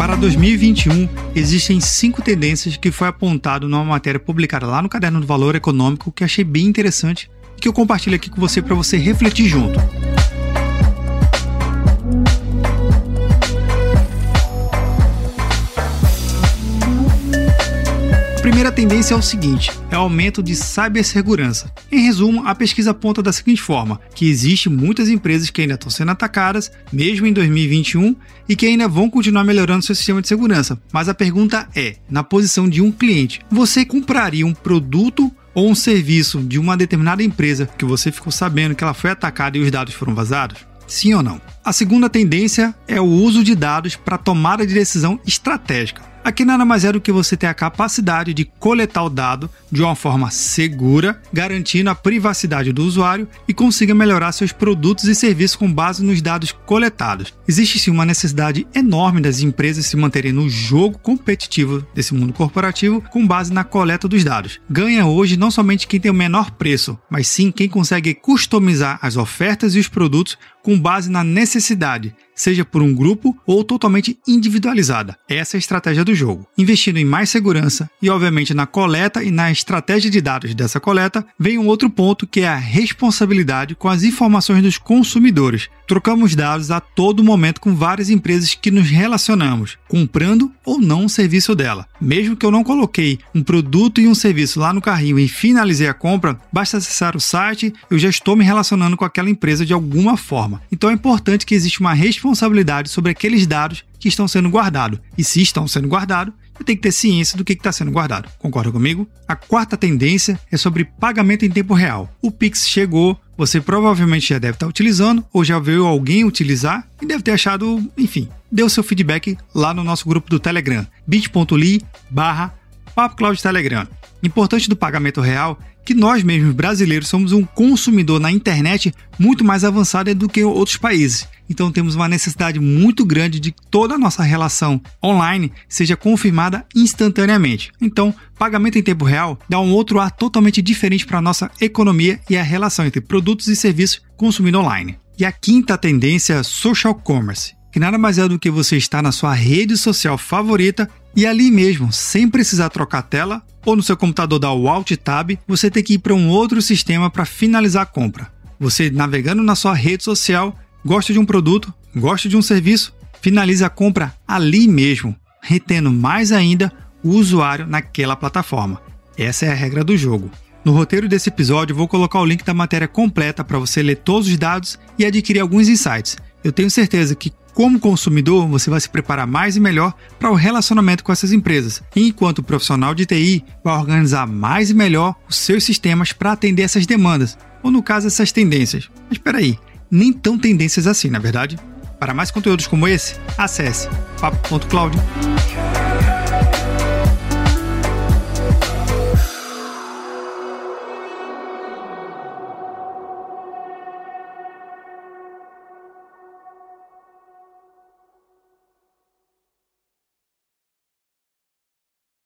Para 2021, existem cinco tendências que foi apontado numa matéria publicada lá no Caderno do Valor Econômico que achei bem interessante e que eu compartilho aqui com você para você refletir junto. Primeira tendência é o seguinte: é o aumento de cibersegurança. Em resumo, a pesquisa aponta da seguinte forma: que existe muitas empresas que ainda estão sendo atacadas, mesmo em 2021, e que ainda vão continuar melhorando seu sistema de segurança. Mas a pergunta é: na posição de um cliente, você compraria um produto ou um serviço de uma determinada empresa que você ficou sabendo que ela foi atacada e os dados foram vazados? Sim ou não? A segunda tendência é o uso de dados para tomada de decisão estratégica. Aqui nada mais é do que você ter a capacidade de coletar o dado de uma forma segura, garantindo a privacidade do usuário e consiga melhorar seus produtos e serviços com base nos dados coletados. Existe sim uma necessidade enorme das empresas se manterem no jogo competitivo desse mundo corporativo com base na coleta dos dados. Ganha hoje não somente quem tem o menor preço, mas sim quem consegue customizar as ofertas e os produtos com base na necessidade, seja por um grupo ou totalmente individualizada. Essa é a estratégia do jogo. Investindo em mais segurança e, obviamente, na coleta e na estratégia de dados dessa coleta, vem um outro ponto que é a responsabilidade com as informações dos consumidores. Trocamos dados a todo momento com várias empresas que nos relacionamos, comprando ou não um serviço dela. Mesmo que eu não coloquei um produto e um serviço lá no carrinho e finalizei a compra, basta acessar o site, eu já estou me relacionando com aquela empresa de alguma forma. Então é importante que exista uma responsabilidade sobre aqueles dados que estão sendo guardados. E se estão sendo guardados, tem que ter ciência do que está sendo guardado. Concorda comigo? A quarta tendência é sobre pagamento em tempo real. O Pix chegou, você provavelmente já deve estar utilizando ou já viu alguém utilizar e deve ter achado, enfim, deu seu feedback lá no nosso grupo do Telegram, bit.ly barra Telegram. Importante do pagamento real que nós mesmos brasileiros somos um consumidor na internet muito mais avançado do que outros países. Então temos uma necessidade muito grande de que toda a nossa relação online seja confirmada instantaneamente. Então, pagamento em tempo real dá um outro ar totalmente diferente para a nossa economia e a relação entre produtos e serviços consumindo online. E a quinta tendência é social commerce, que nada mais é do que você estar na sua rede social favorita e ali mesmo, sem precisar trocar tela ou no seu computador dar o Alt Tab, você tem que ir para um outro sistema para finalizar a compra. Você navegando na sua rede social Gosta de um produto? Gosta de um serviço? Finalize a compra ali mesmo, retendo mais ainda o usuário naquela plataforma. Essa é a regra do jogo. No roteiro desse episódio, vou colocar o link da matéria completa para você ler todos os dados e adquirir alguns insights. Eu tenho certeza que, como consumidor, você vai se preparar mais e melhor para o relacionamento com essas empresas, enquanto profissional de TI, vai organizar mais e melhor os seus sistemas para atender essas demandas, ou no caso, essas tendências. Mas espera aí, nem tão tendências assim, na verdade? Para mais conteúdos como esse, acesse papo.cloud.